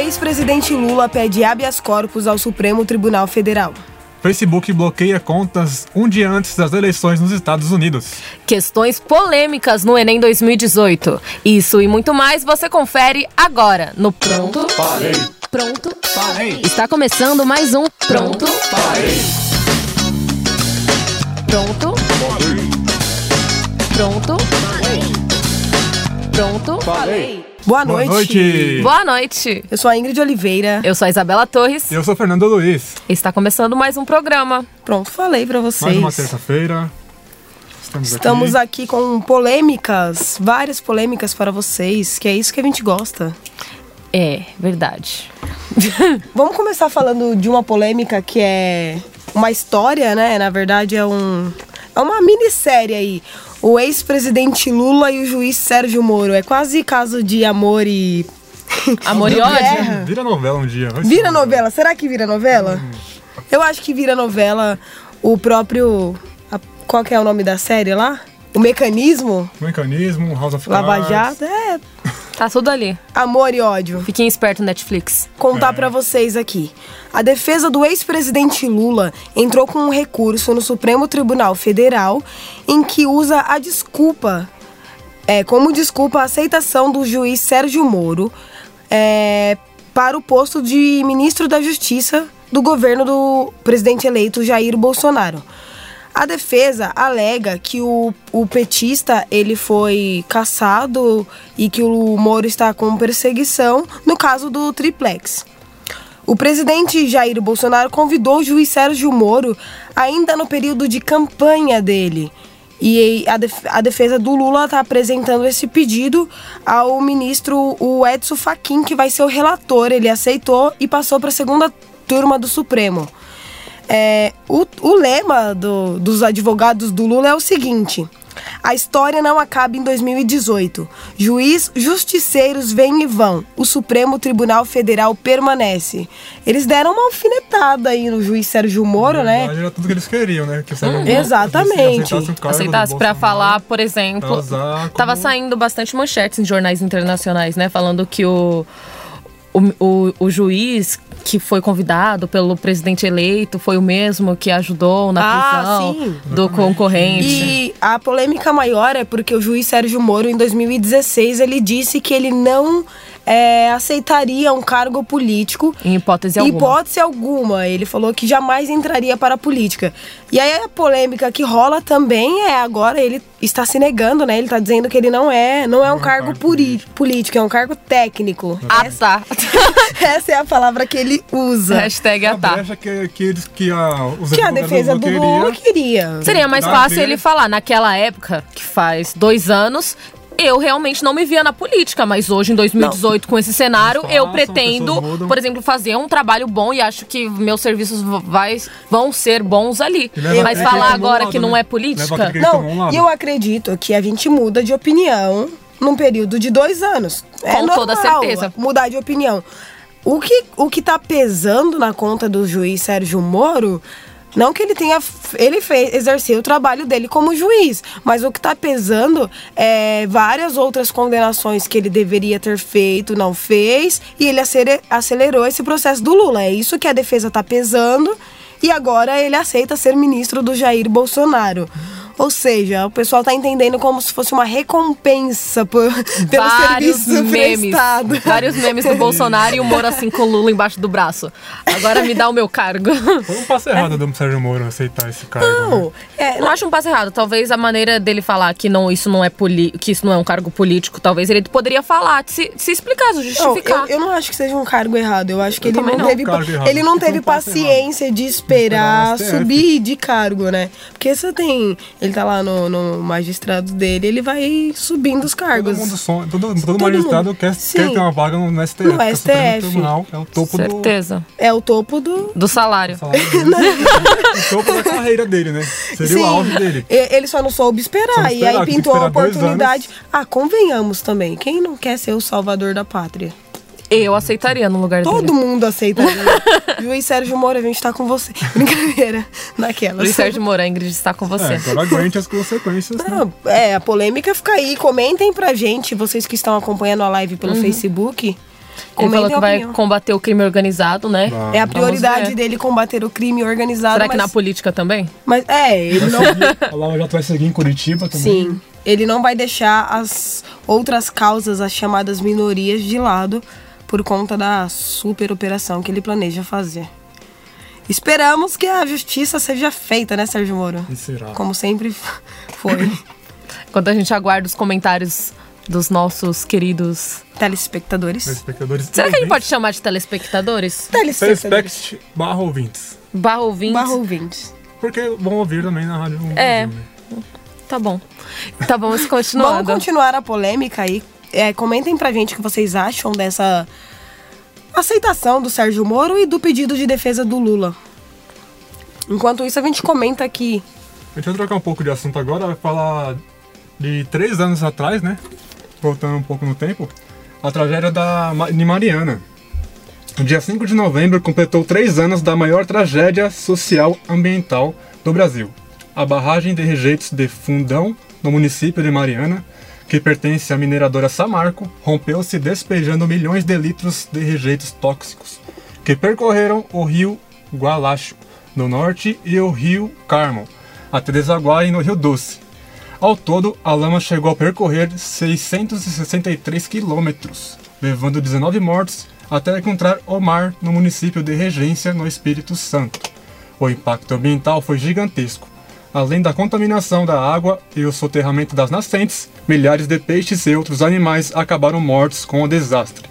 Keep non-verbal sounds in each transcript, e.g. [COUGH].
Ex-presidente Lula pede habeas corpus ao Supremo Tribunal Federal. Facebook bloqueia contas um dia antes das eleições nos Estados Unidos. Questões polêmicas no Enem 2018. Isso e muito mais você confere agora no Pronto Parei. Pronto Parei. Está começando mais um Pronto Parei. Pronto Pronto Pronto Parei. Boa Boa noite. noite. Boa noite. Eu sou a Ingrid Oliveira. Eu sou a Isabela Torres. Eu sou Fernando Luiz. Está começando mais um programa. Pronto, falei pra vocês. Mais uma terça-feira. Estamos, Estamos aqui. aqui com polêmicas, várias polêmicas para vocês, que é isso que a gente gosta. É, verdade. [LAUGHS] Vamos começar falando de uma polêmica que é uma história, né? Na verdade, é um é uma minissérie aí. O ex-presidente Lula e o juiz Sérgio Moro. É quase caso de amor e. [LAUGHS] Amor e Guerra. ódio? Vira novela um dia. Vira novela? Será que vira novela? Eu acho que vira novela o próprio. a- qual que é o nome da série lá? O Mecanismo? Mecanismo, House of Lava Cards. Jato? É. Tá tudo ali. Amor e ódio. Fiquem esperto Netflix. contar pra vocês aqui. A defesa do ex-presidente Lula entrou com um recurso no Supremo Tribunal Federal em que usa a desculpa, é, como desculpa a aceitação do juiz Sérgio Moro é, para o posto de ministro da Justiça do governo do presidente eleito Jair Bolsonaro. A defesa alega que o, o petista ele foi caçado e que o Moro está com perseguição no caso do triplex. O presidente Jair Bolsonaro convidou o juiz Sérgio Moro ainda no período de campanha dele. E a, def- a defesa do Lula está apresentando esse pedido ao ministro o Edson Fachin, que vai ser o relator. Ele aceitou e passou para a segunda turma do Supremo. É, o, o lema do- dos advogados do Lula é o seguinte: a história não acaba em 2018. Juiz, justiceiros vêm e vão. O Supremo Tribunal Federal permanece. Eles deram uma alfinetada aí no juiz Sérgio Moro, Na né? Era tudo que eles queriam, né? Que o Sérgio Moro exatamente. aceitasse Bolsonaro, falar, por exemplo, como- tava saindo bastante manchetes em jornais internacionais, né, falando que o o, o, o juiz que foi convidado pelo presidente eleito foi o mesmo que ajudou na Ah, prisão sim. do concorrente. E a polêmica maior é porque o juiz Sérgio Moro, em 2016, ele disse que ele não é, aceitaria um cargo político Em hipótese alguma. Hipótese alguma. Ele falou que jamais entraria para a política. E aí a polêmica que rola também é agora ele está se negando, né? Ele está dizendo que ele não é, não é um é cargo político, é um cargo técnico. Ah, tá. [LAUGHS] Essa é a palavra que ele usa. Hashtag A ah, tá. brecha que, que, eles, que a, os Que a defesa do Lula queria. Seria mais fácil ele falar, naquela época, que faz dois anos, eu realmente não me via na política, mas hoje, em 2018, com esse cenário, Eles eu passam, pretendo, por exemplo, fazer um trabalho bom e acho que meus serviços vai- vão ser bons ali. Leva Mas falar agora lado, que não né? é política. Não, e eu acredito que a gente muda de opinião num período de dois anos. É Com toda certeza. Mudar de opinião. O que, o que tá pesando na conta do juiz Sérgio Moro, não que ele tenha. Ele fez, exerceu o trabalho dele como juiz, mas o que tá pesando é várias outras condenações que ele deveria ter feito, não fez, e ele acele- acelerou esse processo do Lula. É isso que a defesa tá pesando, e agora ele aceita ser ministro do Jair Bolsonaro. Ou seja, o pessoal tá entendendo como se fosse uma recompensa por, [LAUGHS] pelo Vários serviço memes. prestado. Vários memes do Bolsonaro e o Moro assim com o Lula embaixo do braço. Agora me dá o meu cargo. Foi um passo errado do Sérgio Moro aceitar esse cargo. né? Não, é, Eu não acho um passo errado. Talvez a maneira dele falar que não, isso não é poli que isso não é um cargo político, talvez ele poderia falar, se, se explicar, se Não, justificar. eu, eu não acho que seja um cargo errado. Eu acho que Eu ele não, não. teve, errado. ele não teve um paciência de esperar Esperar o STF. subir de cargo, né? Porque você tem. Ele tá lá no, no magistrado dele, ele vai subindo os cargos. Todo mundo sonha, todo, todo, Todo magistrado mundo. quer, Sim. quer ter uma vaga no STF. No STF. Tribunal, é o topo do Certeza. É o topo do. Do salário. salário dele. [LAUGHS] o topo da carreira dele, né? Seria o auge dele. E- Ele só não soube esperar. Não e esperar, aí tem que pintou a oportunidade. Ah, convenhamos também. Quem não quer ser o salvador da pátria? Eu aceitaria no lugar Todo dele. mundo aceitaria. [LAUGHS] Juiz Sérgio Moro, a gente tá com você. [LAUGHS] Brincadeira. Naquela. Luiz Sérgio Moura, Ingrid está com você. É, agora aguente as consequências. Né? Não, é, a polêmica fica aí. Comentem pra gente, vocês que estão acompanhando a live pelo Uhum. Facebook. Ele falou que vai opinião. combater o crime organizado, né? Vai. É a prioridade dele combater o crime organizado. Será que mas, na política também? mas é, ele não. A Lava Jato vai seguir em Curitiba também. Sim. Ele não vai deixar as outras causas, as chamadas minorias, de lado por conta da super operação que ele planeja fazer. Esperamos que a justiça seja feita, né, Sérgio Moro? E será? Como sempre foi. [LAUGHS] Enquanto a gente aguarda os comentários dos nossos queridos. Telespectadores. Telespectadores. Será que a gente pode chamar de telespectadores? Telespectadores. Telespect barra ouvintes. Barra ouvintes? Barra ouvintes. Porque vão ouvir também na rádio. É. Tá bom. Tá bom, vamos continuando. Vamos continuar a polêmica aí. É, comentem pra gente o que vocês acham dessa aceitação do Sérgio Moro e do pedido de defesa do Lula. Enquanto isso, a gente comenta aqui. A gente vai trocar um pouco de assunto agora, vai falar de três anos atrás, né? Voltando um pouco no tempo, a tragédia da, de Mariana. No dia 5 de novembro completou três anos da maior tragédia social ambiental do Brasil. A barragem de rejeitos de Fundão, no município de Mariana, que pertence à mineradora Samarco, rompeu-se despejando milhões de litros de rejeitos tóxicos, que percorreram o rio Gualacho, no norte, e o rio Carmo, até desaguarem no Rio Doce. Ao todo, a lama chegou a percorrer 663 quilômetros, levando 19 mortos até encontrar o mar no município de Regência, no Espírito Santo. O impacto ambiental foi gigantesco. Além da contaminação da água e o soterramento das nascentes, milhares de peixes e outros animais acabaram mortos com o desastre.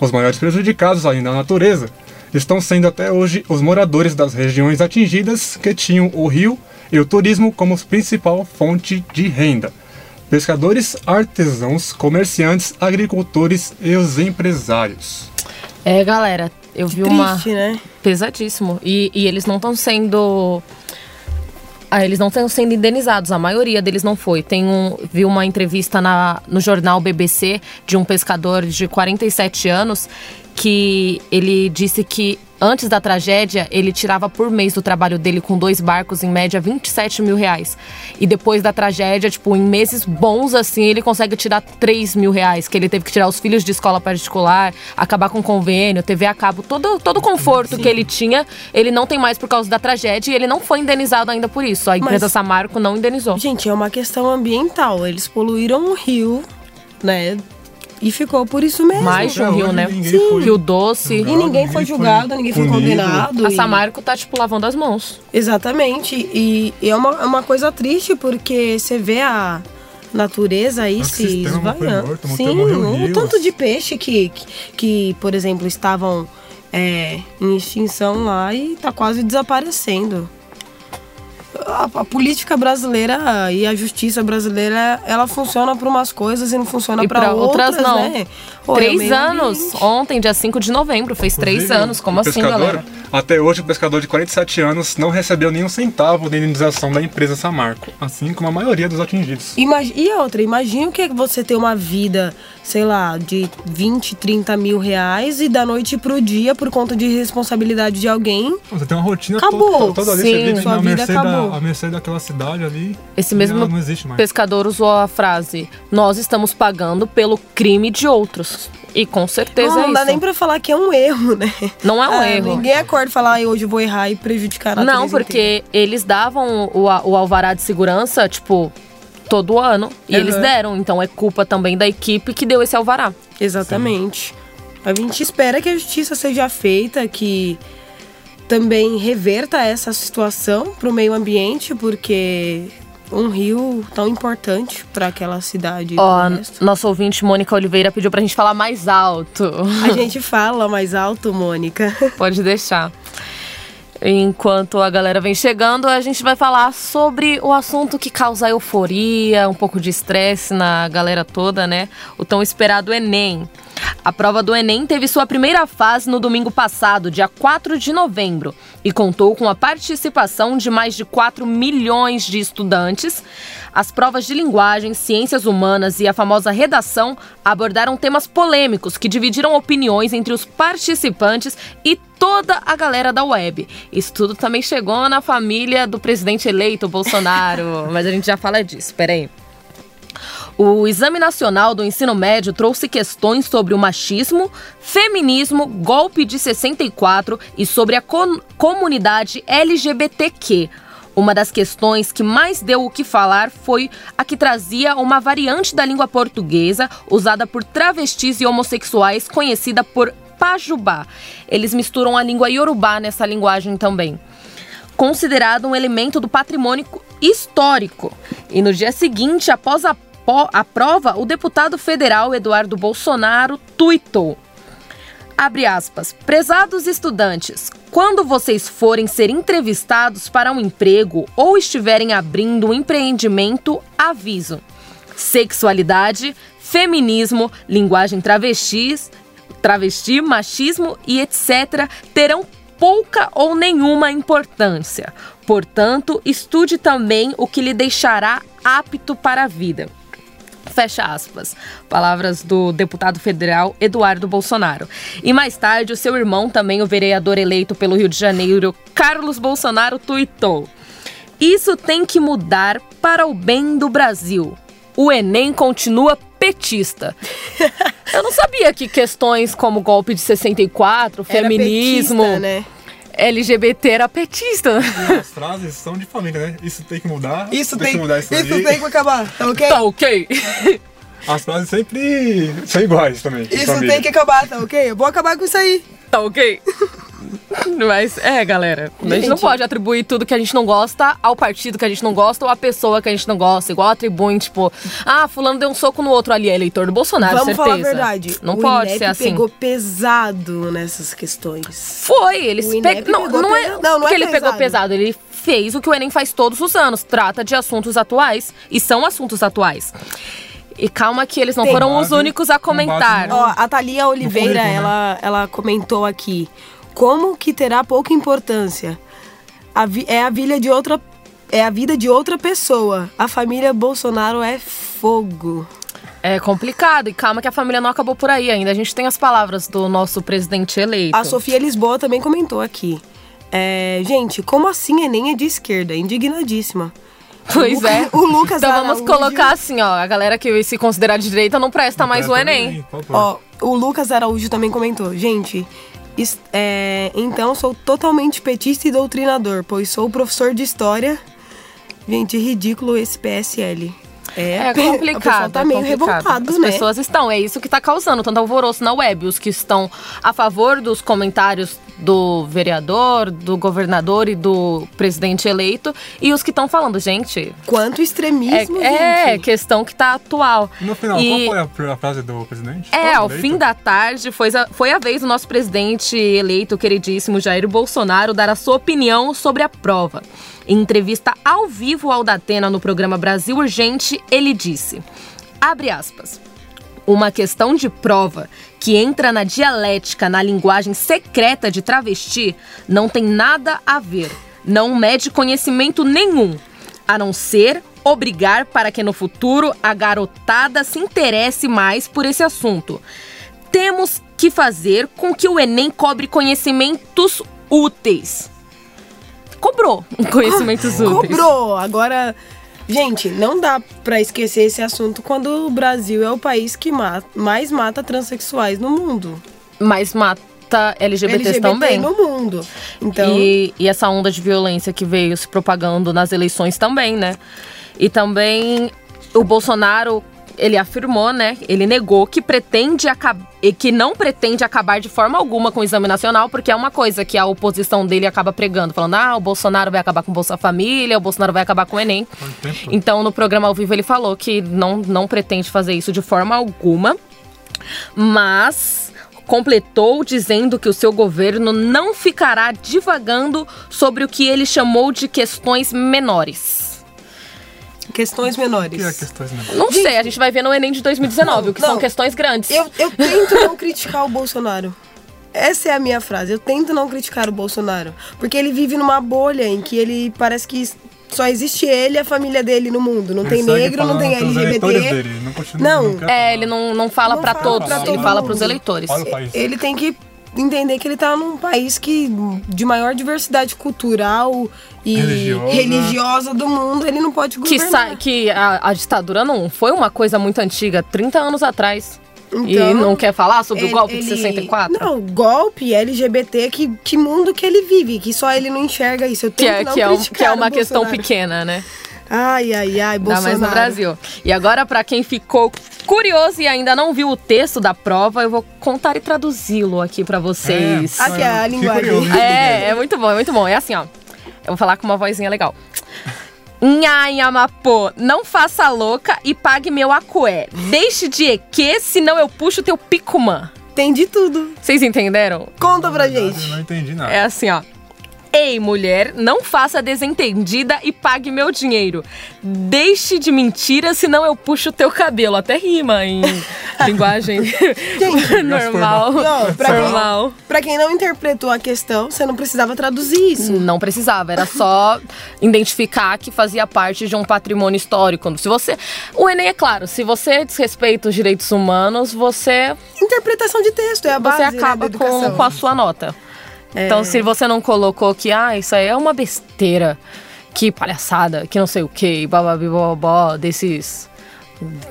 Os maiores prejudicados, além da natureza, estão sendo até hoje os moradores das regiões atingidas que tinham o rio e o turismo como principal fonte de renda. Pescadores, artesãos, comerciantes, agricultores e os empresários. É, galera, eu vi uma. Triste, né? Pesadíssimo. E, e eles não estão sendo. Ah, eles não estão sendo indenizados, a maioria deles não foi. Tem um, vi uma entrevista na, no jornal BBC de um pescador de 47 anos que ele disse que antes da tragédia ele tirava por mês do trabalho dele com dois barcos, em média 27 mil reais. E depois da tragédia, tipo, em meses bons assim, ele consegue tirar 3 mil reais, que ele teve que tirar os filhos de escola particular, acabar com convênio, TV a cabo, todo, todo o conforto que ele tinha, ele não tem mais por causa da tragédia e ele não foi indenizado ainda por isso. A empresa Mas- Samarco não indenizou. Gente, é uma questão ambiental. Eles poluíram o rio, né? E ficou por isso mesmo. Mais de um rio, né? foi Rio Doce. E ninguém Ninguém foi foi julgado, ninguém foi condenado. A e- Samarco tá, tipo, lavando as mãos. Exatamente. E, e é, uma, é uma coisa triste porque você vê a natureza aí O se esvaiando. morto, Sim, o tanto de peixe que, que, que, por exemplo, estavam é, em extinção lá e tá quase desaparecendo. A, a política brasileira e a justiça brasileira, ela funciona para umas coisas e não funciona para outras, outras, não. né? Três anos. ambiente. Ontem, dia 5 de novembro, fez três anos. Como assim, pescador, galera? Até hoje, o pescador de 47 anos não recebeu nenhum centavo de indenização da empresa Samarco, assim como a maioria dos atingidos. Imag- E outra, imagina o que é você ter uma vida, sei lá, de 20, 30 mil reais e da noite pro dia, por conta de responsabilidade de alguém. Você tem uma rotina Acabou. toda, toda ali, Sim, você vive sua na vida mercê, acabou. da, a mercê daquela cidade ali. Esse mesmo ela não existe mais. pescador usou a frase: Nós estamos pagando pelo crime de outros. E com certeza não, é não isso. dá nem pra falar que é um erro, né? Não é um Ah, erro. Ninguém acorda e fala, "Ai, hoje eu vou errar e prejudicar a Não, porque eles davam o, o alvará de segurança, tipo, todo ano. E Uhum. eles deram. Então é culpa também da equipe que deu esse alvará. Exatamente. A gente espera que a justiça seja feita, que também reverta essa situação pro meio ambiente, porque um rio tão importante para aquela cidade. Ó, resto. nosso ouvinte Mônica Oliveira pediu pra gente falar mais alto. A gente fala mais alto, Mônica. [LAUGHS] Pode deixar. Enquanto a galera vem chegando, a gente vai falar sobre o assunto que causa euforia, um pouco de estresse na galera toda, né? O tão esperado Enem. A prova do Enem teve sua primeira fase no domingo passado, dia 4 de novembro, e contou com a participação de mais de 4 milhões de estudantes. As provas de linguagem, ciências humanas e a famosa redação abordaram temas polêmicos que dividiram opiniões entre os participantes e toda a galera da web. Isso tudo também chegou na família do presidente eleito, Bolsonaro, [LAUGHS] mas a gente já fala disso, peraí. O Exame Nacional do Ensino Médio trouxe questões sobre o machismo, feminismo, golpe de 64 e sobre a co comunidade LGBTQ. Uma das questões que mais deu o que falar foi a que trazia uma variante da língua portuguesa usada por travestis e homossexuais, conhecida por pajubá. Eles misturam a língua iorubá nessa linguagem também. Considerado um elemento do patrimônio histórico. E no dia seguinte, após a, a prova, o deputado federal Eduardo Bolsonaro tuitou. Abre aspas. Prezados estudantes, quando vocês forem ser entrevistados para um emprego ou estiverem abrindo um empreendimento, aviso. Sexualidade, feminismo, linguagem travestis, travesti, machismo e etc. terão pouca ou nenhuma importância. Portanto, estude também o que lhe deixará apto para a vida. Fecha aspas. Palavras do deputado federal Eduardo Bolsonaro. E mais tarde, o seu irmão, também o vereador eleito pelo Rio de Janeiro, Carlos Bolsonaro, tuitou: Isso tem que mudar para o bem do Brasil. O Enem continua petista. [LAUGHS] Eu não sabia que questões como golpe de 64, feminismo. Petista, né? LGBT era petista. E as frases são de família, né? Isso tem que mudar. Isso tem, que mudar isso, isso aí. tem que acabar, tá ok? Tá ok. [LAUGHS] As frases sempre são iguais também. Isso tem que acabar, tá ok? Eu vou acabar com isso aí. Tá ok? [LAUGHS] [LAUGHS] Mas é, galera. A gente não pode atribuir tudo que a gente não gosta ao partido que a gente não gosta ou à pessoa que a gente não gosta. Igual atribuem, tipo, ah, fulano deu um soco no outro ali, é eleitor do Bolsonaro, Vamos certeza. falar a verdade. Não o pode INEP ser assim. pegou pesado nessas questões. Foi, eles INEP pe... não, pegou não é pesado. Não, não é que ele pegou pesado. ele fez o que o Enem faz todos os anos, trata de assuntos atuais e são assuntos atuais. E calma que eles não Tem foram os base- únicos a comentar. no- Ó, a Thalia Oliveira, né? ela, ela comentou aqui. Como que terá pouca importância? A é a vida de outra é a vida de outra pessoa. A família Bolsonaro é fogo. É complicado e calma que a família não acabou por aí ainda. A gente tem as palavras do nosso presidente eleito. A Sofia Lisboa também comentou aqui. É, gente, como assim Enem é de esquerda? Indignadíssima. Pois O- é. [LAUGHS] o Lucas Então vamos Araújo- colocar assim, ó. A galera que se considerar de direita não presta mais o Presta Enem. por favor. Ó, o Lucas Araújo também comentou. Gente, é, então sou totalmente petista e doutrinador, pois sou professor de história. Gente, ridículo esse PSL. É o pessoal complicado. tá é meio complicado. revoltado, As né? pessoas estão. É isso que tá causando tanto alvoroço na web. Os que estão a favor dos comentários do vereador, do governador e do presidente eleito. E os que estão falando, gente. Quanto É, extremismo, é gente. questão que tá atual. No final, E- qual foi a, a frase do presidente? É, ao eleito? fim da tarde foi a, foi a vez do nosso presidente eleito, queridíssimo Jair Bolsonaro, dar a sua opinião sobre a prova. Em entrevista ao vivo ao Datena no programa Brasil Urgente, ele disse: abre aspas. Uma questão de prova que entra na dialética, na linguagem secreta de travesti, não tem nada a ver. Não mede conhecimento nenhum, a não ser obrigar para que no futuro a garotada se interesse mais por esse assunto. Temos que fazer com que o Enem cobre conhecimentos úteis. Cobrou conhecimentos úteis. Cobrou. Agora, gente, não dá pra esquecer esse assunto quando o Brasil é o país que ma- mais mata transexuais no mundo. Mas mata LGBTs também. no mundo. Então, E, e essa onda de violência que veio se propagando nas eleições também, né? E também o Bolsonaro, ele afirmou, né? Ele negou que pretende e que não pretende acabar de forma alguma com o exame nacional, porque é uma coisa que a oposição dele acaba pregando, falando: ah, o Bolsonaro vai acabar com o Bolsa Família, o Bolsonaro vai acabar com o Enem. Então, no programa ao vivo, ele falou que não, não pretende fazer isso de forma alguma, mas completou dizendo que o seu governo não ficará divagando sobre o que ele chamou de questões menores. Questões O menores. que é questões né? Não sei, a gente vai ver no Enem de 2019, o que Não, são não. questões grandes. Eu, eu tento não criticar o Bolsonaro. Essa é a minha frase. Eu tento não criticar o Bolsonaro. Porque ele vive numa bolha em que ele parece que só existe ele e a família dele no mundo. Não tem Ele negro, não tem LGBT. dele, não continua- Não. não É, ele não, não fala Não pra fala todos, pra ele todo fala mundo. pros eleitores. Olha o país. Ele tem que entender que ele tá num país que de maior diversidade cultural e Religiosa. religiosa do mundo, ele não pode Que, governar. sa- que a, a ditadura não foi uma coisa muito antiga, 30 anos atrás. e Então, não quer falar sobre o Ele- golpe de ele- 64? Não, golpe, LGBT, que, que mundo que ele vive, que só ele não enxerga isso. Eu Que tenho é, não que, é um- que é o uma questão pequena, né? Ai, ai, ai, Ainda Bolsonaro. mais no Brasil. E agora, pra quem ficou curioso e ainda não viu o texto da prova, eu vou contar e traduzi-lo aqui pra vocês. Aqui é a linguagem. É, é muito bom, é muito bom. É assim, ó. Eu vou falar com uma vozinha legal. Nhanhamapô, não faça louca e pague meu acué. Deixe de eque, senão eu puxo teu picumã. De tudo. Vocês entenderam? Conta pra Eu gente. não entendi nada. É assim, ó. Ei, mulher, não faça desentendida e pague meu dinheiro. Deixe de mentira, senão eu puxo teu cabelo. Até rima em [LAUGHS] linguagem [LAUGHS] normal. Não, pra quem- normal. Pra quem não interpretou a questão, você não precisava traduzir isso. Não precisava, era só identificar que fazia parte de um patrimônio histórico. Se você. O Enem é claro, se você desrespeita os direitos humanos, você, Interpretação de texto é a base você né, acaba da com, com a sua nota. Então, se você não colocou que, ah, isso aí é uma besteira, que palhaçada, que não sei o que, bababibobó, desses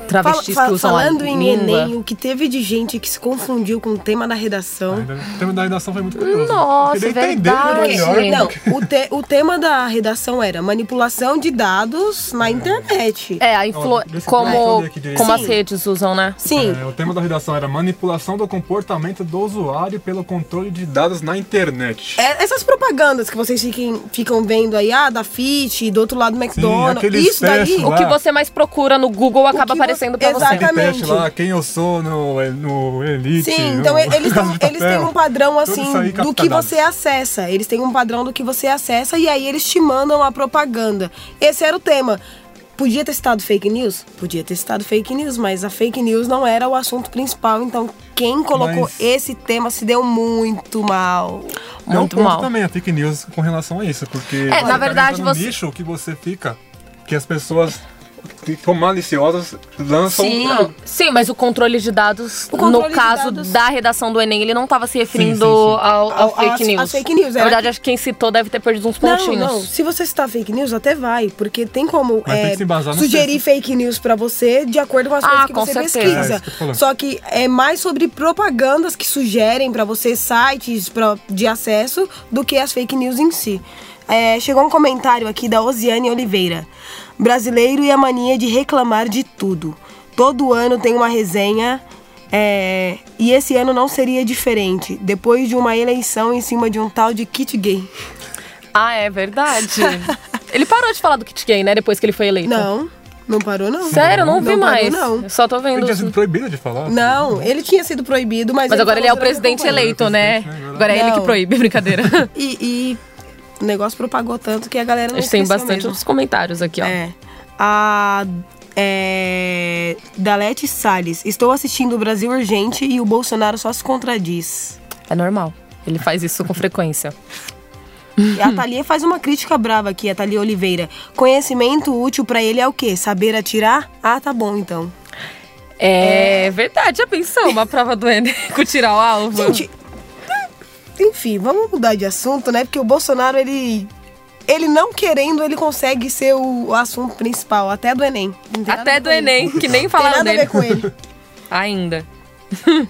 travestis Fala- que usam a falando em língua. Enem, o que teve de gente que se confundiu com o tema da redação. O tema da redação foi muito curioso. Nossa, Eu queria entender verdade. melhor. Não, o, te- o tema da redação era manipulação de dados na internet. É, a influ... Como, como as Sim. redes usam, né? Sim, É, o tema da redação era manipulação do comportamento do usuário pelo controle de dados na internet. é- essas propagandas que vocês fiquem, ficam vendo aí, ah, da Fit, do outro lado do McDonald's, aqueles isso daí. testes O lá. que você mais procura no Google acaba aparecendo pra você. Exatamente. Aquele teste lá, quem eu sou no, no Elite. Sim, no então eles, [LAUGHS] tão- eles têm um padrão assim do que você acessa. Eles têm um padrão do que você acessa e aí eles te mandam a propaganda. Esse era o tema. Podia ter citado fake news? Podia ter citado fake news, mas a fake news não era o assunto principal. Então, quem colocou Mas- esse tema se deu muito mal. É um Muito ponto mal. também a fake news com relação a isso, porque É, na você verdade, num você- nicho que você fica, que as pessoas que ficam maliciosas lançam Sim. Não, sim, mas o controle de dados, controle no de caso dados- da redação do Enem, ele não estava se referindo sim, sim. Ao, ao Ao- fake às- news. às fake news, Na era verdade, que- acho que quem citou deve ter perdido uns Não, pontinhos. não. Se você citar fake news, até vai. Porque tem como tem é, que no sugerir fake news pra você de acordo com as Ah, coisas que com você certeza. É, pesquisa. isso que. Só que é mais sobre propagandas que sugerem pra você sites pra, de acesso do que as fake news em si. É, chegou um comentário aqui da Osiane Oliveira. Brasileiro e a mania de reclamar de tudo. Todo ano tem uma resenha é, e esse ano não seria diferente. Depois de uma eleição em cima de um tal de kit gay. Ah, é verdade. ele parou de falar do kit gay, né? Depois que ele foi eleito. Não, não parou não. Sério, eu não, vi parou, mais. Não. Eu Só tô Ele vendo. tinha os- sido proibido de falar. Não, ele tinha sido proibido, mas. Mas agora ele é o falou durante a presidente eleito, né? presidente, né? Agora é ele que Não. proíbe, brincadeira. E, e o negócio propagou tanto que a galera não A gente tem bastante mesmo. outros comentários aqui, ó. É. A. É, Dalete Salles. Estou assistindo o Brasil Urgente e o Bolsonaro só se contradiz. É normal. Ele faz isso com [LAUGHS] frequência. E a Thalia faz uma crítica brava aqui, a Thalia Oliveira. Conhecimento útil pra ele é o quê? Saber atirar? Ah, tá bom então. É, verdade, já pensou? Uma prova do Enem [LAUGHS] com tirar o alvo? Gente, enfim, vamos mudar de assunto, né? Porque o Bolsonaro, ele. Ele não querendo, ele consegue ser o, o assunto principal, até do Enem. Até do com ele. Enem, que nem Tem falaram nada a dele. ver com ele. [LAUGHS] Ainda. [LAUGHS]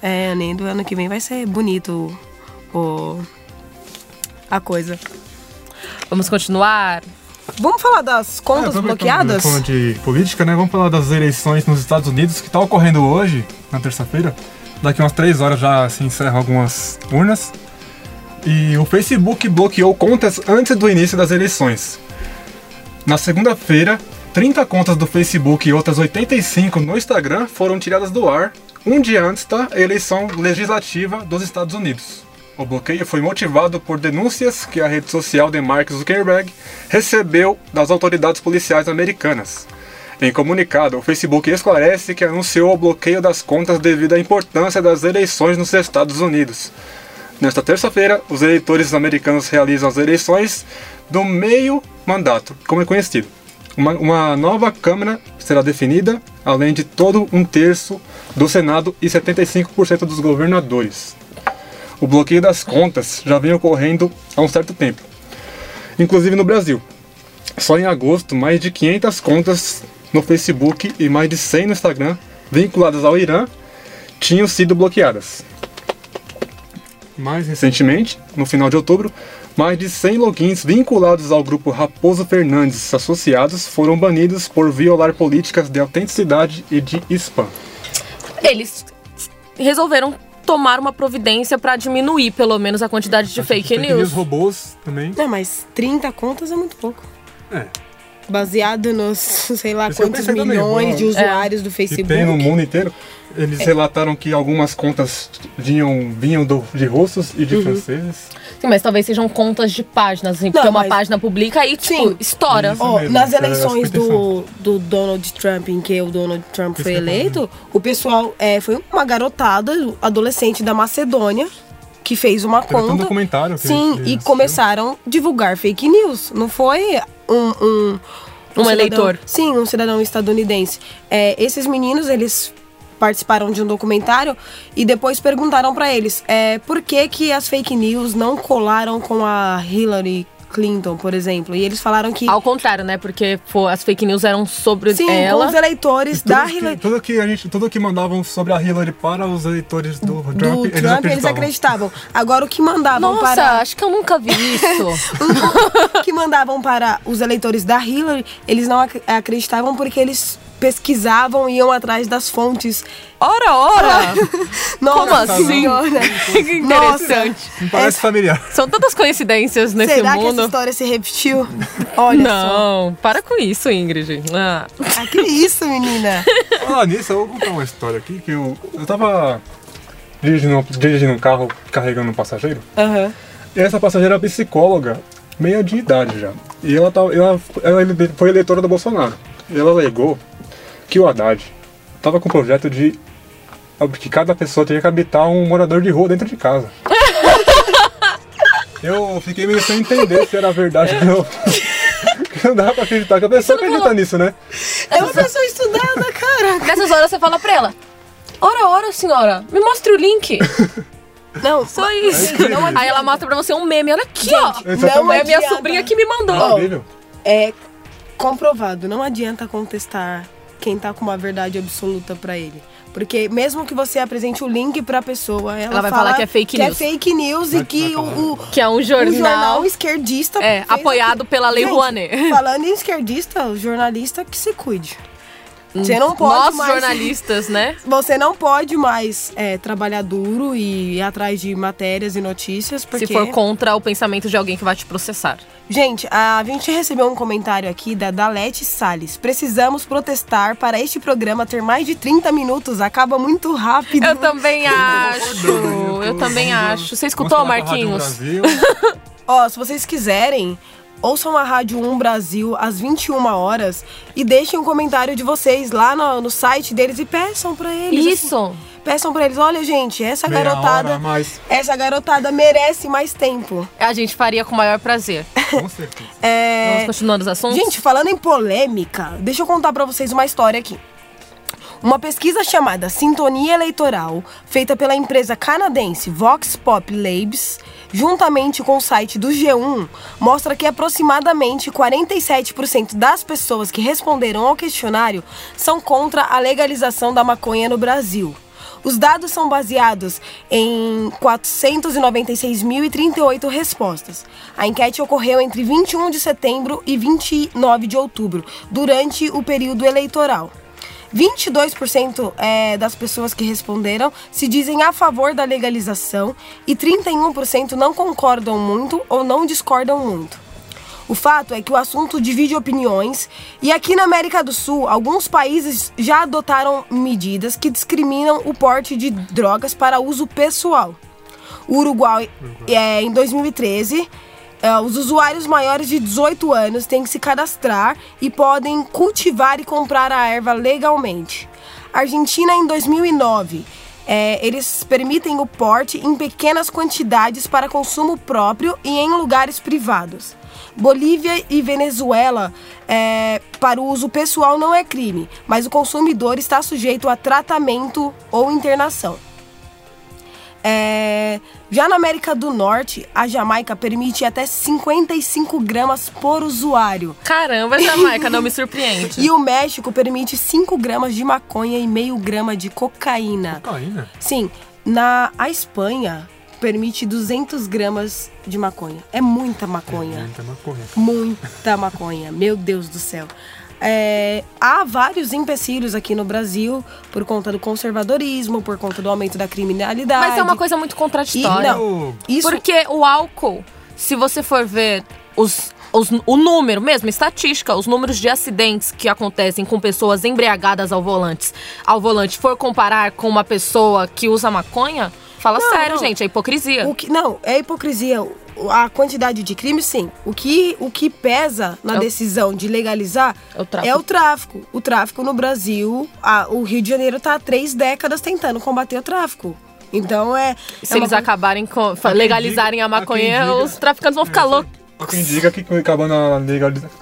É, Enem do ano que vem vai ser bonito o. A coisa. Vamos continuar? Vamos falar das É, contas aproveitando bloqueadas? que falando de política, né? Vamos falar das eleições nos Estados Unidos que tá ocorrendo hoje, na terça-feira. Daqui umas três horas já se encerram algumas urnas. E o Facebook bloqueou contas antes do início das eleições. Na segunda-feira, 30 contas do Facebook e outras 85 no Instagram foram tiradas do ar um dia antes da eleição legislativa dos Estados Unidos. O bloqueio foi motivado por denúncias que a rede social de Mark Zuckerberg recebeu das autoridades policiais americanas. Em comunicado, o Facebook esclarece que anunciou o bloqueio das contas devido à importância das eleições nos Estados Unidos. Nesta terça-feira, os eleitores americanos realizam as eleições do meio mandato, como é conhecido. Uma, uma nova Câmara será definida, além de todo um terço do Senado e 75% dos governadores. O bloqueio das contas já vem ocorrendo há um certo tempo, inclusive no Brasil. Só em agosto, mais de 500 contas no Facebook e mais de 100 no Instagram vinculadas ao Irã tinham sido bloqueadas. Mais recentemente, no final de outubro, mais de 100 logins vinculados ao grupo Raposo Fernandes Associados foram banidos por violar políticas de autenticidade e de spam. Eles resolveram tomar uma providência para diminuir pelo menos a quantidade de fake, fake news. news. robôs também. Não, mas 30 contas é muito pouco. É. Baseado nos, [LAUGHS] sei lá, Isso eu quantos milhões de bom. usuários do Que Facebook. tem no mundo inteiro. Eles relataram que algumas contas vinham, vinham do- de russos e de Uhum. franceses. Sim, mas talvez sejam contas de páginas, assim, porque Não, uma mas- página publica e, tipo, Sim. estoura. Mesmo, nas é eleições do, do Donald Trump, em que o Donald Trump Isso foi que eleito, o pessoal é, foi uma garotada, adolescente da Macedônia, que fez uma Teve até um conta. documentário que Sim, que e começaram a divulgar fake news. Não foi um. Um, Um cidadão- eleitor. Sim, um cidadão estadunidense. É, esses meninos, eles participaram de um documentário e depois perguntaram pra eles é, por que, que as fake news não colaram com a Hillary Clinton, por exemplo. E eles falaram que. Ao contrário, né? Porque pô, as fake news eram sobre Sim, ela. com os eleitores Tudo da que, Hillary. tudo que a gente, tudo que mandavam sobre a Hillary para os eleitores do Trump, Do Trump, eles, eles acreditavam. acreditavam. Agora, o que mandavam Nossa, para. acho que eu nunca vi isso. [LAUGHS] que mandavam para os eleitores da Hillary, eles não ac- acreditavam porque eles pesquisavam e iam atrás das fontes. ora, ora! [LAUGHS] Nossa Como assim? senhora. [LAUGHS] que interessante. Me parece familiar. São tantas coincidências nesse Será que essa mundo. história se repetiu? Olha só. Não, para com isso, Ingrid. Ah. Ah, que isso, menina? [LAUGHS] Falar nisso, eu vou contar uma história aqui que eu, eu tava dirigindo, dirigindo um carro carregando um passageiro. Aham. E essa passageira é psicóloga, meia de idade já. E ela, tava, ela, ela foi eleitora do Bolsonaro. E ela alegou que o Haddad tava com o projeto de que cada pessoa teria que habitar um morador de rua dentro de casa. [LAUGHS] Eu fiquei meio sem entender se era verdade ou não. [LAUGHS] Não dá pra acreditar que a pessoa acredita nisso, né? É uma pessoa estudada, cara. Nessas horas você fala pra ela: Ora, ora, senhora, me mostre o link. [LAUGHS] Não, Só isso. incrível. Aí ela mostra pra você um meme. Olha aqui, ó. não É a minha sobrinha que me mandou. É. É comprovado, não adianta contestar quem tá com uma verdade absoluta pra ele. Porque mesmo que você apresente o link pra pessoa, ela, Ela vai fala falar que é fake que news. é fake news e que o, o, Que é um jornal. jornal esquerdista É, apoiado aquilo. pela Lei Gente, Rouanet. Falando em esquerdista, o jornalista que se cuide. Você não pode Nós, mais. jornalistas, né? [LAUGHS] Você não pode mais é, trabalhar duro e ir atrás de matérias e notícias, porque... Se for contra o pensamento de alguém que vai te processar. Gente, a gente recebeu um comentário aqui da Dalete Salles. Precisamos protestar para este programa ter mais de 30 minutos. Acaba muito rápido. Eu também [LAUGHS] acho. Eu também acho. Você escutou, Marquinhos? Brasil. Ó, se vocês quiserem, ouçam a Rádio 1 Brasil às 21 horas e deixem um comentário de vocês lá no, no site deles e peçam pra eles. Isso. Peçam pra eles, olha, gente, essa Meia garotada. Essa garotada merece mais tempo. A gente faria com o maior prazer. [LAUGHS] Com certeza. É, Vamos continuando os assuntos? Gente, falando em polêmica, deixa eu contar pra vocês uma história aqui. Uma pesquisa chamada Sintonia Eleitoral, feita pela empresa canadense Vox Pop Labs, juntamente com o site do G1, mostra que aproximadamente 47% das pessoas que responderam ao questionário são contra a legalização da maconha no Brasil. Os dados são baseados em 496.038 respostas. A enquete ocorreu entre 21 de setembro e 29 de outubro, durante o período eleitoral. 22% é, das pessoas que responderam se dizem a favor da legalização e 31% não concordam muito ou não discordam muito. O fato é que o assunto divide opiniões e aqui na América do Sul, alguns países já adotaram medidas que discriminam o porte de drogas para uso pessoal. O Uruguai, é, em 2013, é, os usuários maiores de 18 anos têm que se cadastrar e podem cultivar e comprar a erva legalmente. Argentina, em 2009, é, eles permitem o porte em pequenas quantidades para consumo próprio e em lugares privados. Bolívia e Venezuela, é, para o uso pessoal não é crime, mas o consumidor está sujeito a tratamento ou internação. É, Já na América do Norte, a Jamaica permite até 55 gramas por usuário. Caramba, Jamaica, não me surpreende. [LAUGHS] E o México permite 5 gramas de maconha e meio grama de cocaína. Cocaína? Sim, na a Espanha permite 200 gramas de maconha. É muita maconha. Muita maconha. Muita maconha. Meu Deus do céu. É, há vários empecilhos aqui no Brasil por conta do conservadorismo, por conta do aumento da criminalidade. Mas é uma coisa muito E, contraditória. não, isso, Porque o álcool, se você for ver os, os- o número mesmo, estatística, os números de acidentes que acontecem com pessoas embriagadas ao volante, ao volante, for comparar com uma pessoa que usa maconha, fala Não, sério, não. gente, é hipocrisia. O que, não, é hipocrisia. A quantidade de crimes, sim. O que, o que pesa na É o- decisão de legalizar É o tráfico. é o tráfico. O tráfico no Brasil, a- o Rio de Janeiro está há três décadas tentando combater o tráfico. Então é. Se é uma eles coisa- acabarem com, legalizarem diga- a maconha, os traficantes vão ficar loucos. Há quem diga que acabando a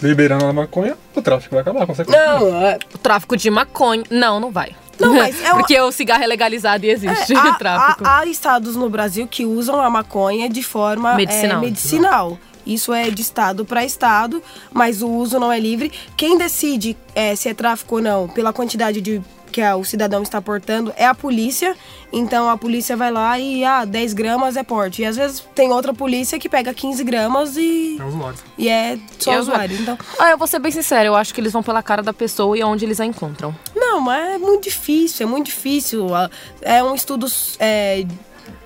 liberando a maconha, o tráfico vai acabar, consequentemente. Não, é, O tráfico de maconha. Não, não vai. Não, [LAUGHS] mas é uma- Porque o cigarro é legalizado e existe É, [LAUGHS] há, o tráfico. há- há estados no Brasil que usam a maconha de forma é, Medicinal. medicinal. Isso é de estado para estado, mas o uso não é livre. Quem decide é, se é tráfico ou não, pela quantidade de que a- o cidadão está portando, é a polícia. Então a polícia vai lá e, ah, 10 gramas é porte. E às vezes tem outra polícia que pega 15 gramas e, É usuário. e é só E é usuário. Então, Ah, eu vou ser bem sincera, eu acho que eles vão pela cara da pessoa e onde eles a encontram. Não, mas é muito difícil, é muito difícil. Ah, É um estudo é,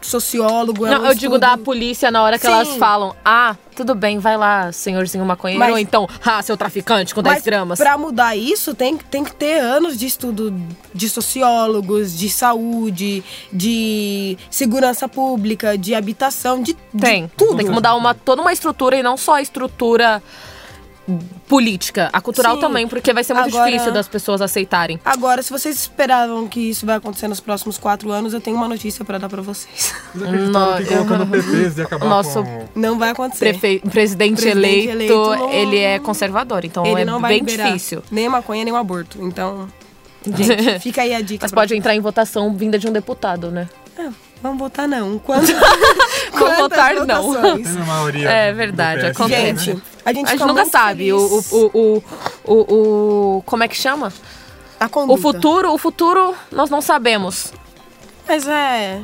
sociólogo. é Não, um eu digo estudo- da polícia na hora que Sim. elas falam: ah, tudo bem, vai lá, senhorzinho maconheiro. Mas- Ou então, ah, seu traficante com 10 Mas gramas. Pra mudar isso, tem, tem que ter anos de estudo de sociólogos, de saúde, de segurança pública, de habitação, de, de Tem. tudo. Tem que mudar uma, toda uma estrutura e não só a estrutura política, a cultural Sim. também, porque vai ser muito Agora- difícil das pessoas aceitarem. Agora, se vocês esperavam que isso vai acontecer nos próximos quatro anos, eu tenho uma notícia pra dar pra vocês. [LAUGHS] Acreditaram que colocando PPs ia acabar Nosso com... Não vai acontecer. Prefe- presidente, Presidente eleito, eleito não- ele é conservador, então Ele é não vai bem difícil. nem a maconha, nem o aborto. Então, gente, [LAUGHS] fica aí a dica. Mas pode entrar em votação vinda de um deputado, né? É, vamos votar não. [LAUGHS] Quanto... [LAUGHS] Vamos votar não. maioria É verdade, acontece. Gente, a gente, A gente nunca sabe. O, o, o, o, Como é que chama? a conduta. O futuro, o futuro nós não sabemos. Mas é.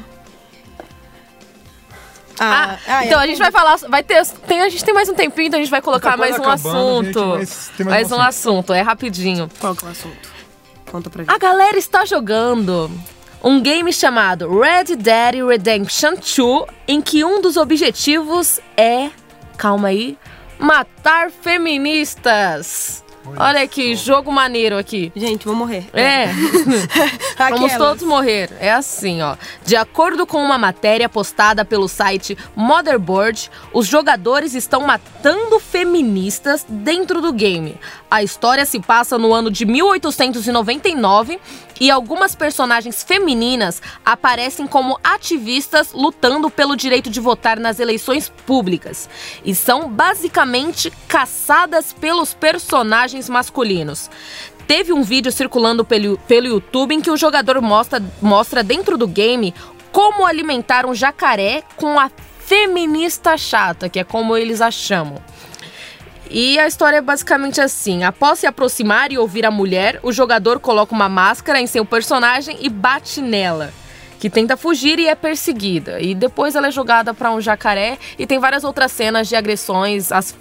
Ah, ah, é, então a gente vai falar. Vai ter. Tem, a gente tem mais um tempinho, então a gente vai colocar Tá mais um acabando, gente, assunto. mas tem mais mais um um assunto, é rapidinho. Qual que é o assunto? Conta pra gente. A galera está jogando um game chamado Red Dead Redemption 2, em que um dos objetivos é. Calma aí. Matar feministas. Olha que jogo maneiro aqui. Gente, vou morrer. É. [LAUGHS] Vamos Aquelas. todos morrer. É assim, ó. De acordo com uma matéria postada pelo site Motherboard, os jogadores estão matando feministas dentro do game. A história se passa no ano de 1899 e algumas personagens femininas aparecem como ativistas lutando pelo direito de votar nas eleições públicas e são basicamente caçadas pelos personagens masculinos. Teve um vídeo circulando pelo, pelo YouTube em que o jogador mostra, mostra dentro do game como alimentar um jacaré com a feminista chata, que é como eles a chamam. E a história é basicamente assim: após se aproximar e ouvir a mulher, o jogador coloca uma máscara em seu personagem e bate nela, que tenta fugir e é perseguida. E depois ela é jogada para um jacaré e tem várias outras cenas de agressões as-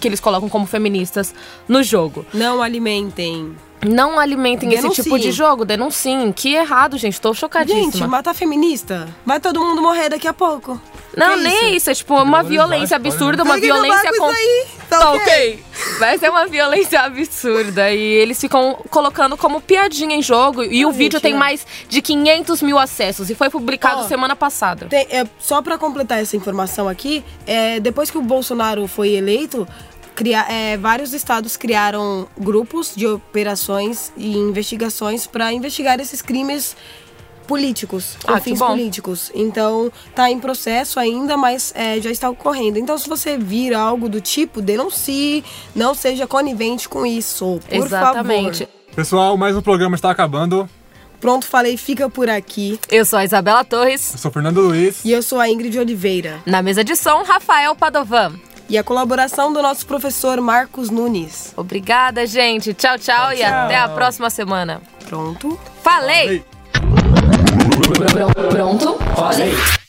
que eles colocam como feministas no jogo. Não alimentem. Não alimentem esse Denunciem. tipo de jogo, denunciem. Que errado, gente. Tô chocadíssima. Gente, matar feminista. Vai todo mundo morrer daqui a pouco. Não, Que nem isso? é isso. É tipo uma violência história, absurda, né? uma violência com com. isso aí. Tá Tá ok? Vai ser uma violência absurda. E eles ficam colocando como piadinha em jogo. E o vídeo gente, tem não. mais de 500 mil acessos. E foi publicado Ó, semana passada. Tem- é, só pra completar essa informação aqui, é, depois que o Bolsonaro foi eleito, cria- é, vários estados criaram grupos de operações e investigações pra investigar esses crimes políticos, com Ah, fins bom. políticos. Então, tá em processo ainda, mas é, já está ocorrendo. Então, se você vir algo do tipo, denuncie, não seja conivente com isso, por Exatamente. favor. Pessoal, mais um programa está acabando. Pronto Falei fica por aqui. Eu sou a Isabela Torres. Eu sou o Fernando Luiz. E eu sou a Ingrid Oliveira. Na mesa de som, Rafael Padovan. E a colaboração do nosso professor Marcos Nunes. Obrigada, gente. Tchau, tchau, tchau e até a próxima semana. Pronto? Falei! Falei. Pronto? Falei.